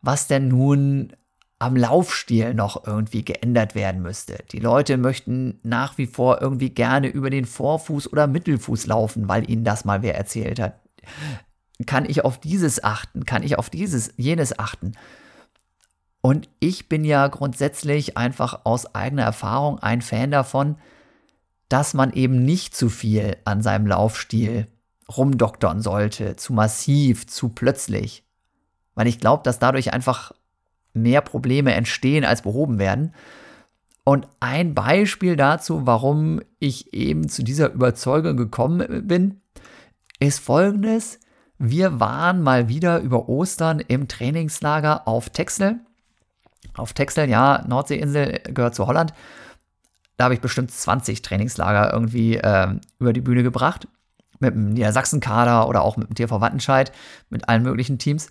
was denn nun am Laufstil noch irgendwie geändert werden müsste. Die Leute möchten nach wie vor irgendwie gerne über den Vorfuß oder Mittelfuß laufen, weil ihnen das mal wer erzählt hat. Kann ich auf dieses achten? Kann ich auf dieses, jenes achten? Und ich bin ja grundsätzlich einfach aus eigener Erfahrung ein Fan davon, dass man eben nicht zu viel an seinem Laufstil rumdoktern sollte, zu massiv, zu plötzlich. Weil ich glaube, dass dadurch einfach mehr Probleme entstehen, als behoben werden. Und ein Beispiel dazu, warum ich eben zu dieser Überzeugung gekommen bin, ist folgendes. Wir waren mal wieder über Ostern im Trainingslager auf Texel. Auf Texel, ja, Nordseeinsel gehört zu Holland. Da habe ich bestimmt 20 Trainingslager irgendwie äh, über die Bühne gebracht. Mit dem Niedersachsen-Kader oder auch mit dem TV Wattenscheid, mit allen möglichen Teams.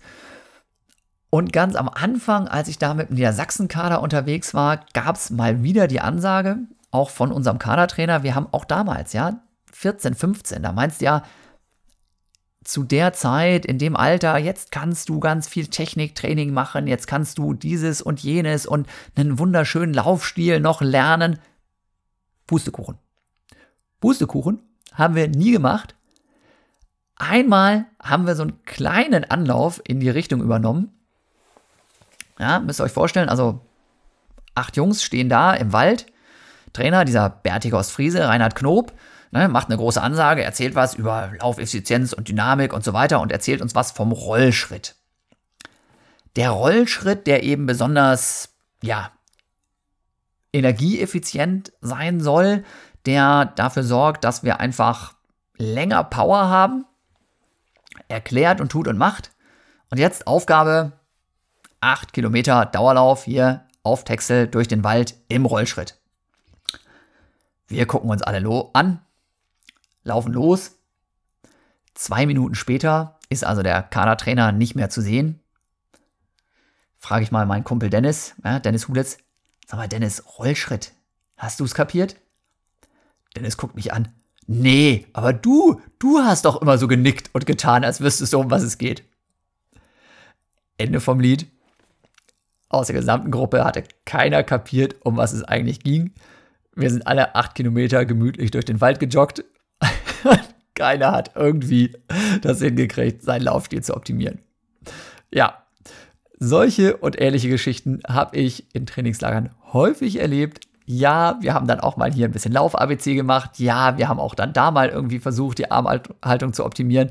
Und ganz am Anfang, als ich da mit dem Niedersachsen-Kader unterwegs war, gab es mal wieder die Ansage, auch von unserem Kadertrainer, wir haben auch damals, ja, 14, 15, da meinst du ja, zu der Zeit, in dem Alter, jetzt kannst du ganz viel Techniktraining machen, jetzt kannst du dieses und jenes und einen wunderschönen Laufstil noch lernen. Pustekuchen. Pustekuchen haben wir nie gemacht. Einmal haben wir so einen kleinen Anlauf in die Richtung übernommen. Ja, müsst ihr euch vorstellen, also acht Jungs stehen da im Wald. Trainer, dieser Bärtige aus Friese, Reinhard Knob, ne, macht eine große Ansage, erzählt was über Laufeffizienz und Dynamik und so weiter und erzählt uns was vom Rollschritt. Der Rollschritt, der eben besonders, ja, energieeffizient sein soll, der dafür sorgt, dass wir einfach länger Power haben, erklärt und tut und macht. Und jetzt Aufgabe, 8 Kilometer Dauerlauf hier auf Texel durch den Wald im Rollschritt. Wir gucken uns alle an, laufen los. Zwei Minuten später ist also der Kadertrainer nicht mehr zu sehen. Frage ich mal meinen Kumpel Dennis, ja, Dennis Hulitz. Sag mal, Dennis, Rollschritt. Hast du es kapiert? Dennis guckt mich an. Nee, aber du, du hast doch immer so genickt und getan, als wüsstest du, um was es geht. Ende vom Lied. Aus der gesamten Gruppe hatte keiner kapiert, um was es eigentlich ging. Wir sind alle acht Kilometer gemütlich durch den Wald gejoggt. Keiner hat irgendwie das hingekriegt, seinen Laufstil zu optimieren. Ja, solche und ähnliche Geschichten habe ich in Trainingslagern häufig erlebt. Ja, wir haben dann auch mal hier ein bisschen Lauf-ABC gemacht. Ja, wir haben auch dann da mal irgendwie versucht, die Armhaltung zu optimieren.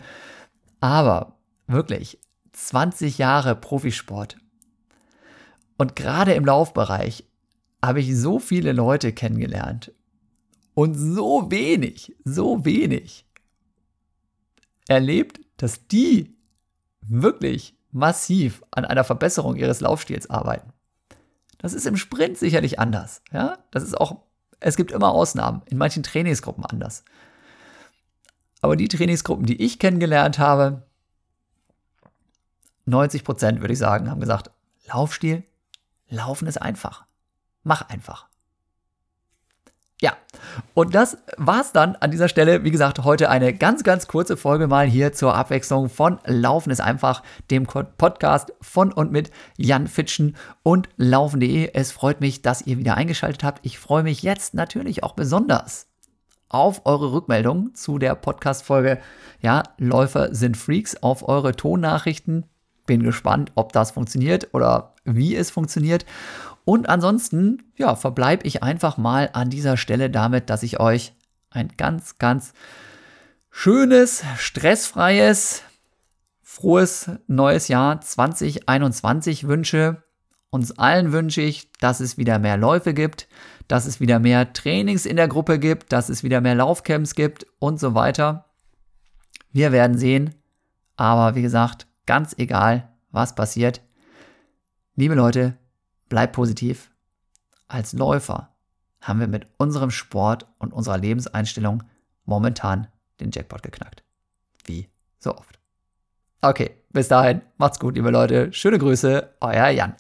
Aber wirklich, 20 Jahre Profisport. Und gerade im Laufbereich habe ich so viele Leute kennengelernt. Und so wenig, so wenig erlebt, dass die wirklich massiv an einer Verbesserung ihres Laufstils arbeiten. Das ist im Sprint sicherlich anders. Ja? Das ist auch, es gibt immer Ausnahmen, in manchen Trainingsgruppen anders. Aber die Trainingsgruppen, die ich kennengelernt habe, 90 Prozent würde ich sagen, haben gesagt, Laufstil, Laufen ist einfach. Mach einfach. Ja, und das war's dann an dieser Stelle. Wie gesagt, heute eine ganz, ganz kurze Folge mal hier zur Abwechslung von Laufen ist einfach, dem Podcast von und mit Jan Fitschen und laufen.de. Es freut mich, dass ihr wieder eingeschaltet habt. Ich freue mich jetzt natürlich auch besonders auf eure Rückmeldung zu der Podcast-Folge. Ja, Läufer sind Freaks, auf eure Tonnachrichten. Bin gespannt, ob das funktioniert oder wie es funktioniert. Und ansonsten, ja, verbleibe ich einfach mal an dieser Stelle damit, dass ich euch ein ganz, ganz schönes, stressfreies, frohes neues Jahr 2021 wünsche. Uns allen wünsche ich, dass es wieder mehr Läufe gibt, dass es wieder mehr Trainings in der Gruppe gibt, dass es wieder mehr Laufcamps gibt und so weiter. Wir werden sehen. Aber wie gesagt, ganz egal, was passiert. Liebe Leute, Bleib positiv. Als Läufer haben wir mit unserem Sport und unserer Lebenseinstellung momentan den Jackpot geknackt. Wie so oft. Okay, bis dahin, macht's gut, liebe Leute. Schöne Grüße, euer Jan.